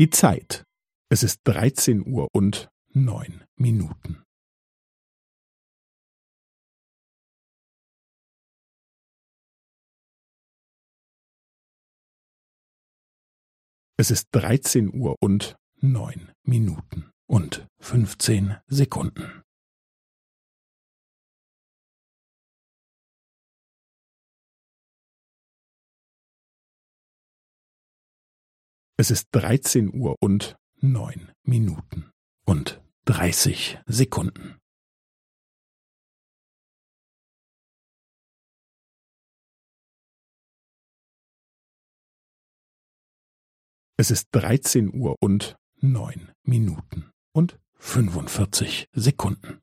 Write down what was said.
Die Zeit. Es ist dreizehn Uhr und neun Minuten. Es ist dreizehn Uhr und neun Minuten und fünfzehn Sekunden. Es ist dreizehn Uhr und neun Minuten und dreißig Sekunden. Es ist dreizehn Uhr und neun Minuten und fünfundvierzig Sekunden.